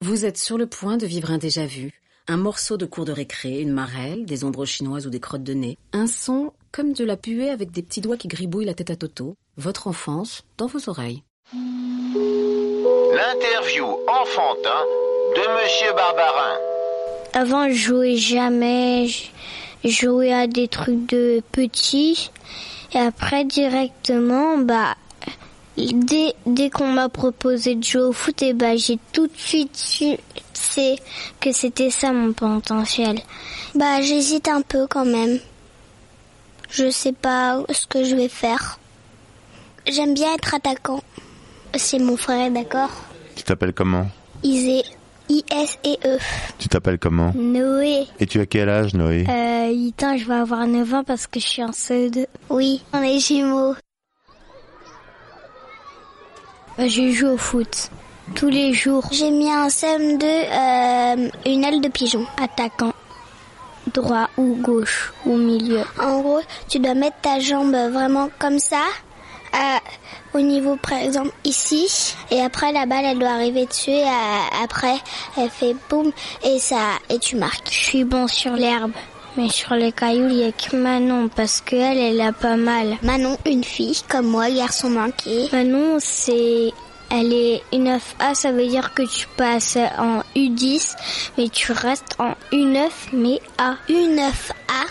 Vous êtes sur le point de vivre un déjà-vu, un morceau de cours de récré, une marelle, des ombres chinoises ou des crottes de nez, un son comme de la puée avec des petits doigts qui gribouillent la tête à Toto, votre enfance dans vos oreilles. L'interview enfantin de Monsieur Barbarin. Avant, je jouais jamais. Je jouais à des trucs de petits. Et après, directement, bah, dès, dès qu'on m'a proposé de jouer au foot, et bah, j'ai tout de suite su c'est que c'était ça mon potentiel. Bah, j'hésite un peu quand même. Je sais pas ce que je vais faire. J'aime bien être attaquant. C'est mon frère, d'accord? Tu t'appelles comment? Isé. I-S-E-E. Tu t'appelles comment? Noé. Et tu as quel âge, Noé? Euh, Itan, je vais avoir 9 ans parce que je suis en CE2. Oui, on est jumeaux. Bah, je joue au foot. Tous les jours. J'ai mis un CM2, euh, une aile de pigeon. Attaquant. Droit ou gauche ou milieu. En gros, tu dois mettre ta jambe vraiment comme ça. au niveau par exemple ici et après la balle elle doit arriver dessus et euh, après elle fait boum et ça et tu marques. Je suis bon sur l'herbe. Mais sur les cailloux, il y a que Manon parce que elle, elle a pas mal. Manon, une fille comme moi, garçon manqué. Manon, c'est elle est U9A, ça veut dire que tu passes en U10, mais tu restes en U9, mais A. U9A,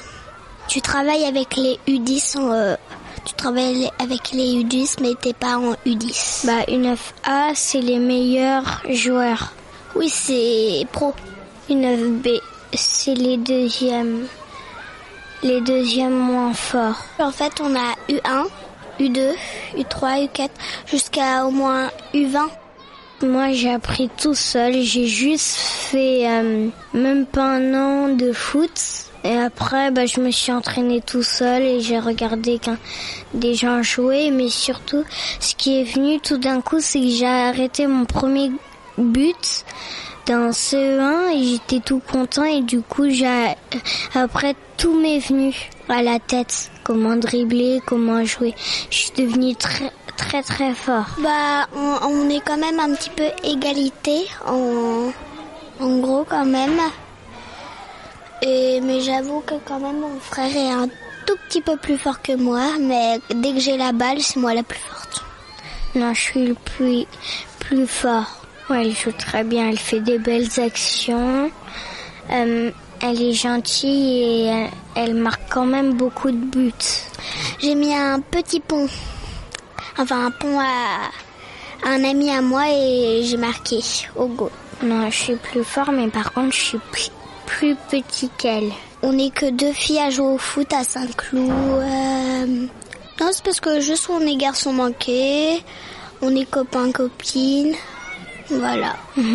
tu travailles avec les U10, en, euh, tu travailles avec les U10, mais t'es pas en U10. Bah, U9A, c'est les meilleurs joueurs. Oui, c'est pro. U9B, c'est les deuxièmes. Les deuxièmes moins forts. En fait, on a U1, U2, U3, U4, jusqu'à au moins U20. Moi, j'ai appris tout seul. J'ai juste fait euh, même pas un an de foot. Et après, bah, je me suis entraîné tout seul et j'ai regardé des gens jouer. Mais surtout, ce qui est venu tout d'un coup, c'est que j'ai arrêté mon premier but dans CE1 et j'étais tout content et du coup, j'ai après tout m'est venu à la tête. Comment dribbler, comment jouer. Je suis devenue très très très fort. Bah, on, on est quand même un petit peu égalité en, en gros quand même. Et, mais j'avoue que quand même mon frère est un tout petit peu plus fort que moi, mais dès que j'ai la balle, c'est moi la plus forte. Non, je suis le plus, plus fort. Elle joue très bien, elle fait des belles actions. Euh, elle est gentille et elle, elle marque quand même beaucoup de buts. J'ai mis un petit pont, enfin un pont à, un ami à moi et j'ai marqué au go. Non, je suis plus fort, mais par contre, je suis plus, petit qu'elle. On n'est que deux filles à jouer au foot à Saint-Cloud. Euh... Non, c'est parce que juste on est garçons manqués, on est copains-copines. Voilà.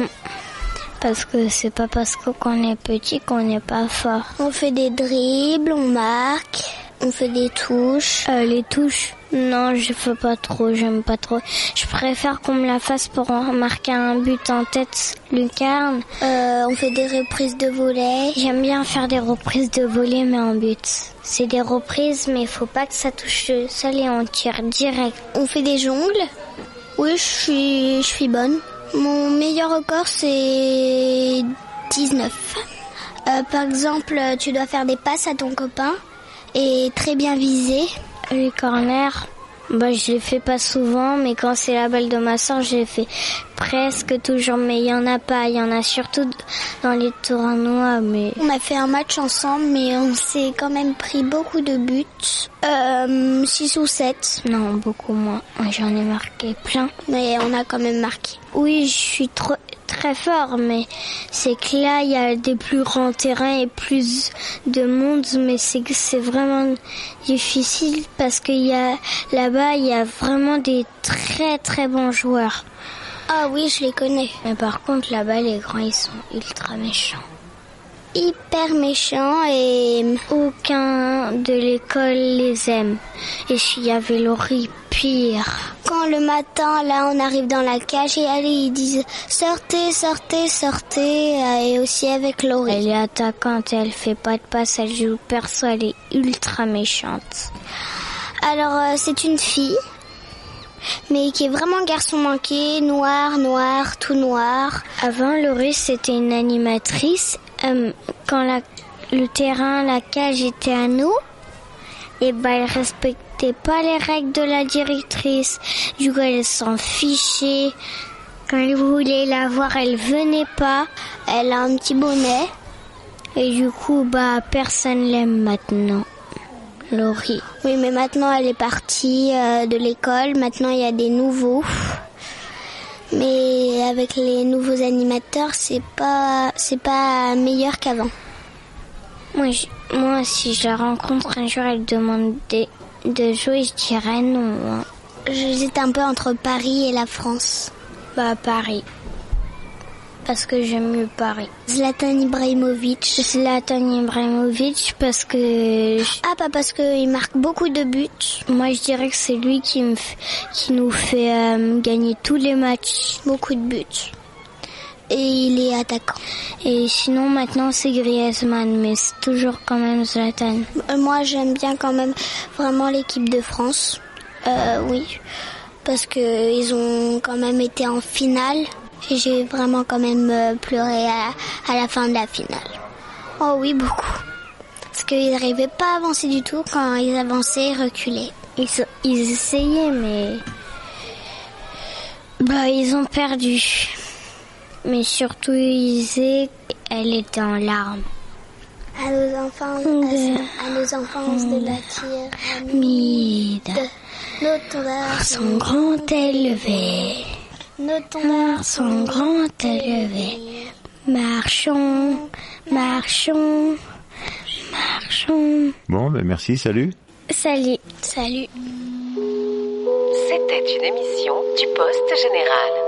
Parce que c'est pas parce qu'on est petit qu'on n'est pas fort. On fait des dribbles, on marque, on fait des touches. Euh, les touches Non, je fais pas trop, j'aime pas trop. Je préfère qu'on me la fasse pour marquer un but en tête, lucarne. Euh, on fait des reprises de volet. J'aime bien faire des reprises de volet mais en but. C'est des reprises mais faut pas que ça touche le sol et on tire direct. On fait des jongles Oui, je suis, je suis bonne. Mon meilleur record, c'est 19. Euh, par exemple, tu dois faire des passes à ton copain et très bien viser. Les corners, bah, je les fais pas souvent, mais quand c'est la balle de ma soeur, je les fais presque toujours. Mais il y en a pas, il y en a surtout dans les tournois. Mais on a fait un match ensemble, mais on s'est quand même pris beaucoup de buts. Euh, 6 ou 7. Non, beaucoup moins. J'en ai marqué plein. Mais on a quand même marqué. Oui, je suis trop, très fort, mais c'est que là, il y a des plus grands terrains et plus de monde, mais c'est que c'est vraiment difficile parce qu'il y a là-bas, il y a vraiment des très très bons joueurs. Ah oui, je les connais. Mais par contre, là-bas, les grands, ils sont ultra méchants. Hyper méchants et aucun de l'école les aime. Et s'il y avait Laurie, pire. Quand le matin, là, on arrive dans la cage et allez, ils disent sortez, sortez, sortez. Et aussi avec Laurie. Elle est attaquante elle fait pas de passe, elle joue perso, elle est ultra méchante. Alors, euh, c'est une fille mais qui est vraiment garçon manqué, noir, noir, tout noir. Avant, Laurie, c'était une animatrice. Euh, quand la, le terrain, la cage était à nous, et ben elle respectait pas les règles de la directrice. Du coup, elle s'en fichait. Quand elle voulait la voir, elle venait pas. Elle a un petit bonnet. Et du coup, bah, personne l'aime maintenant. Laurie. Oui, mais maintenant elle est partie euh, de l'école. Maintenant il y a des nouveaux. Mais avec les nouveaux animateurs, c'est pas c'est pas meilleur qu'avant. Moi, je- moi, si je la rencontre un jour, elle demande de, de jouer, je dirais non. hein. J'hésite un peu entre Paris et la France. Bah Paris. Parce que j'aime mieux Paris. Zlatan Ibrahimovic. Zlatan Ibrahimovic parce que... Ah, pas parce qu'il marque beaucoup de buts. Moi, je dirais que c'est lui qui, me f- qui nous fait euh, gagner tous les matchs. Beaucoup de buts. Et il est attaquant. Et sinon, maintenant, c'est Griezmann, mais c'est toujours quand même Zlatan. Moi, j'aime bien quand même vraiment l'équipe de France. Euh, oui. Parce que ils ont quand même été en finale. J'ai vraiment quand même euh, pleuré à, à la fin de la finale. Oh oui, beaucoup. Parce qu'ils n'arrivaient pas à avancer du tout. Quand ils avançaient, ils reculaient. Ils, ils essayaient, mais... Bah, ils ont perdu. Mais surtout, Isée, elle était en larmes. À nos enfants, à, nos enfants de bâtir Mide, tondeurs sont grand élevés. Nos tondeurs sont grand élevés. Marchons, marchons, marchons. Bon, ben merci, salut. Salut. Salut. C'était une émission du Poste Général.